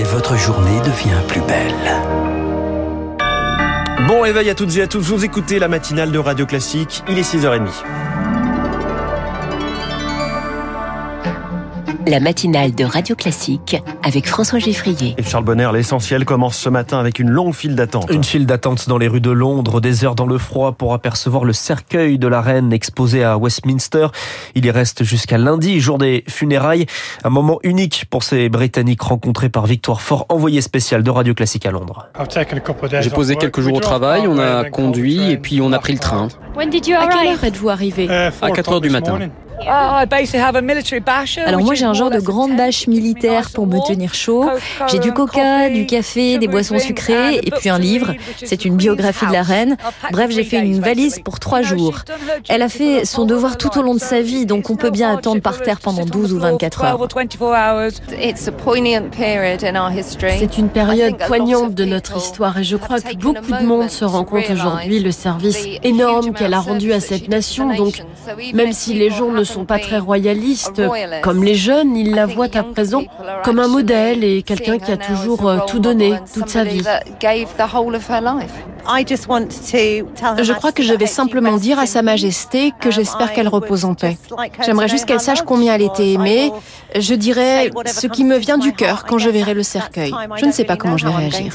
et votre journée devient plus belle. Bon réveil à toutes et à tous, vous écoutez la matinale de Radio Classique, il est 6h30. La matinale de Radio Classique avec François Geffrier. Et Charles Bonner, l'essentiel commence ce matin avec une longue file d'attente. Une file d'attente dans les rues de Londres, des heures dans le froid pour apercevoir le cercueil de la reine exposé à Westminster. Il y reste jusqu'à lundi, jour des funérailles. Un moment unique pour ces Britanniques rencontrés par Victoire Fort, envoyé spécial de Radio Classique à Londres. J'ai posé quelques jours au travail, on a conduit et puis on a pris le train. À quelle heure êtes-vous arrivé À 4 heures du matin. Alors moi j'ai un genre de grande bâche militaire pour me tenir chaud. J'ai du coca, du café, des boissons sucrées et puis un livre. C'est une biographie de la reine. Bref, j'ai fait une valise pour trois jours. Elle a fait son devoir tout au long de sa vie, donc on peut bien attendre par terre pendant 12 ou 24 heures. C'est une période poignante de notre histoire et je crois que beaucoup de monde se rend compte aujourd'hui le service énorme qu'elle a rendu à cette nation. Donc même si les gens ne sont pas très royalistes, comme les jeunes, ils la voient à présent comme un modèle et quelqu'un qui a toujours euh, tout donné, toute sa vie. Je crois que je vais simplement dire à Sa Majesté que j'espère qu'elle repose en paix. J'aimerais juste qu'elle sache combien elle était aimée. Je dirais ce qui me vient du cœur quand je verrai le cercueil. Je ne sais pas comment je vais réagir.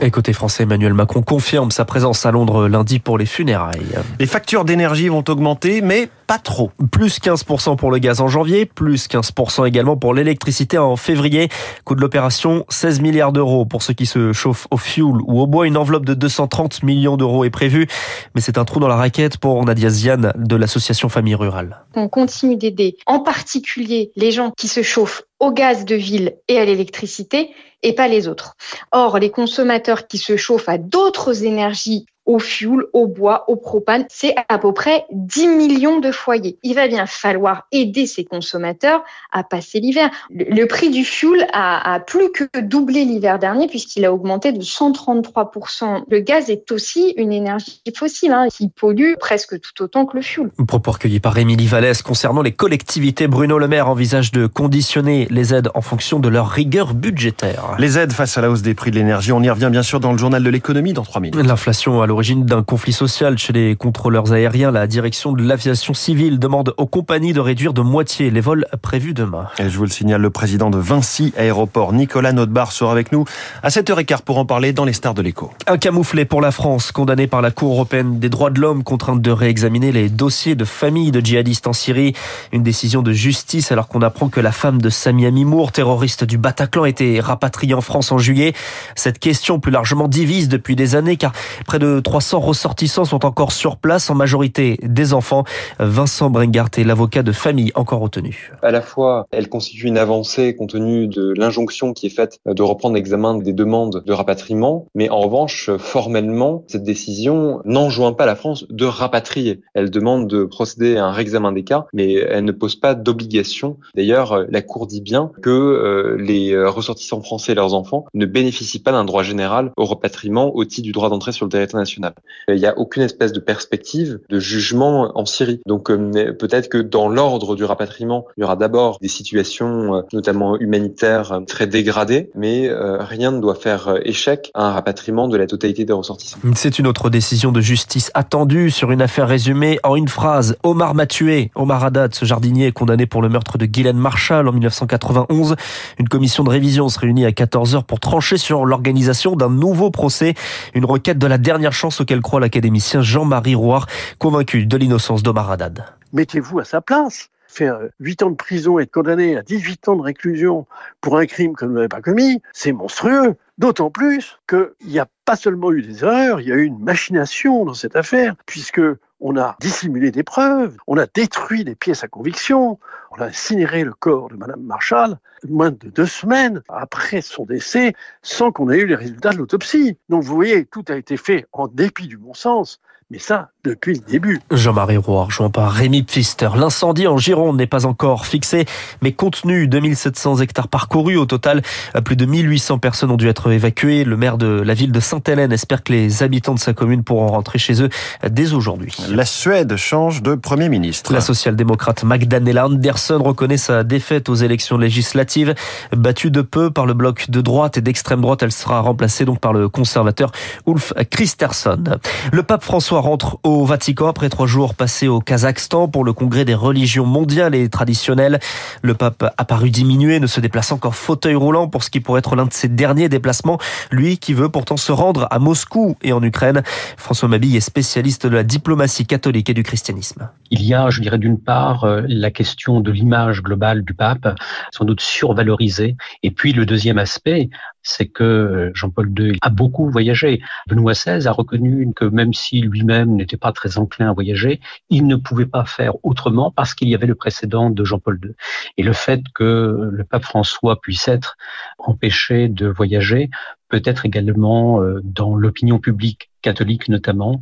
Et côté français, Emmanuel Macron confirme sa présence à Londres lundi pour les funérailles. Les factures d'énergie vont augmenter, mais pas trop. Plus 15% pour le gaz en janvier, plus 15% également pour l'électricité en février. Coût de l'opération, 16 milliards d'euros pour ceux qui se chauffent au fioul ou au bois. Une enveloppe de 230 millions d'euros est prévue. Mais c'est un trou dans la raquette pour Nadia Ziane de l'association Famille Rurale. On continue d'aider en particulier les gens qui se chauffent au gaz de ville et à l'électricité et pas les autres. Or, les consommateurs qui se chauffent à d'autres énergies au fioul, au bois, au propane. C'est à peu près 10 millions de foyers. Il va bien falloir aider ces consommateurs à passer l'hiver. Le, prix du fioul a, a plus que doublé l'hiver dernier puisqu'il a augmenté de 133%. Le gaz est aussi une énergie fossile hein, qui pollue presque tout autant que le fioul. Propos recueillis par Émilie Vallès concernant les collectivités. Bruno Le Maire envisage de conditionner les aides en fonction de leur rigueur budgétaire. Les aides face à la hausse des prix de l'énergie, on y revient bien sûr dans le journal de l'économie dans 3 minutes. L'inflation à l'origine d'un conflit social chez les contrôleurs aériens. La direction de l'aviation civile demande aux compagnies de réduire de moitié les vols prévus demain. Et je vous le signale, le président de Vinci Aéroport, Nicolas Notbar, sera avec nous à 7h15 pour en parler dans les stars de l'écho. Un camouflet pour la France, condamné par la Cour européenne des droits de l'homme, contrainte de réexaminer les dossiers de famille de djihadistes en Syrie. Une décision de justice alors qu'on apprend que la femme de Samia Mimour, terroriste du Bataclan, était rapatriée en France en juillet. Cette question plus largement divise depuis des années car près de 300 ressortissants sont encore sur place, en majorité des enfants. Vincent Brengart est l'avocat de famille encore retenu. À la fois, elle constitue une avancée compte tenu de l'injonction qui est faite de reprendre l'examen des demandes de rapatriement, mais en revanche, formellement, cette décision n'enjoint pas la France de rapatrier. Elle demande de procéder à un réexamen des cas, mais elle ne pose pas d'obligation. D'ailleurs, la Cour dit bien que euh, les ressortissants français et leurs enfants ne bénéficient pas d'un droit général au rapatriement au titre du droit d'entrée sur le territoire national. Il n'y a aucune espèce de perspective de jugement en Syrie. Donc euh, peut-être que dans l'ordre du rapatriement, il y aura d'abord des situations, euh, notamment humanitaires, très dégradées, mais euh, rien ne doit faire échec à un rapatriement de la totalité des ressortissants. C'est une autre décision de justice attendue sur une affaire résumée en une phrase. Omar m'a tué. Omar Haddad, ce jardinier, est condamné pour le meurtre de Guylaine Marshall en 1991. Une commission de révision se réunit à 14h pour trancher sur l'organisation d'un nouveau procès. Une requête de la dernière chance auquel croit l'académicien Jean-Marie Rouard, convaincu de l'innocence d'Omar Haddad. Mettez-vous à sa place. Faire 8 ans de prison et être condamné à 18 ans de réclusion pour un crime que vous n'avez pas commis, c'est monstrueux. D'autant plus qu'il n'y a pas seulement eu des erreurs, il y a eu une machination dans cette affaire, puisque on a dissimulé des preuves, on a détruit des pièces à conviction, on a incinéré le corps de Madame Marshall moins de deux semaines après son décès, sans qu'on ait eu les résultats de l'autopsie. Donc vous voyez, tout a été fait en dépit du bon sens, mais ça, depuis le début. Jean-Marie Roy, rejoint par Rémi Pfister. L'incendie en Gironde n'est pas encore fixé, mais contenu 2700 hectares parcourus. Au total, plus de 1800 personnes ont dû être évacuées. Le maire de la ville de Sainte-Hélène espère que les habitants de sa commune pourront rentrer chez eux dès aujourd'hui. La Suède change de Premier ministre. La social-démocrate Magdalena Andersson reconnaît sa défaite aux élections législatives. Battue de peu par le bloc de droite et d'extrême droite, elle sera remplacée donc par le conservateur Ulf Christerson. Le pape François rentre au Vatican après trois jours passés au Kazakhstan pour le congrès des religions mondiales et traditionnelles. Le pape a paru diminué, ne se déplaçant qu'en fauteuil roulant pour ce qui pourrait être l'un de ses derniers déplacements. Lui qui veut pourtant se rendre à Moscou et en Ukraine. François Mabille est spécialiste de la diplomatie catholique et du christianisme. Il y a, je dirais, d'une part, euh, la question de l'image globale du pape, sans doute survalorisée. Et puis le deuxième aspect, c'est que euh, Jean-Paul II a beaucoup voyagé. Benoît XVI a reconnu que même si lui-même n'était pas très enclin à voyager, il ne pouvait pas faire autrement parce qu'il y avait le précédent de Jean-Paul II. Et le fait que le pape François puisse être empêché de voyager peut être également euh, dans l'opinion publique catholique notamment,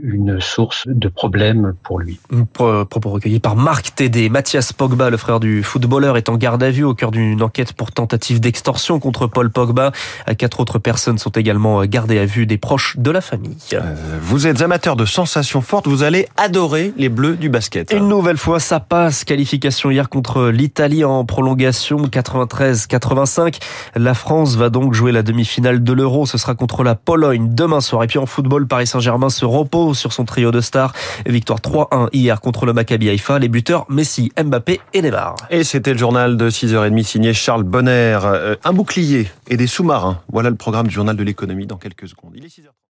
une source de problèmes pour lui. Propos recueillis par Marc Tédé. Mathias Pogba, le frère du footballeur, est en garde à vue au cœur d'une enquête pour tentative d'extorsion contre Paul Pogba. Quatre autres personnes sont également gardées à vue des proches de la famille. Euh, vous êtes amateur de sensations fortes, vous allez adorer les Bleus du basket. Une nouvelle fois, ça passe. Qualification hier contre l'Italie en prolongation 93-85. La France va donc jouer la demi-finale de l'Euro. Ce sera contre la Pologne demain soir. Et puis en football, Paris Saint-Germain se repose sur son trio de stars. Victoire 3-1 hier contre le Maccabi Haïfa. Les buteurs Messi, Mbappé et Neymar. Et c'était le journal de 6h30 signé Charles Bonner. Euh, un bouclier et des sous-marins. Voilà le programme du journal de l'économie dans quelques secondes. Il est 6h30.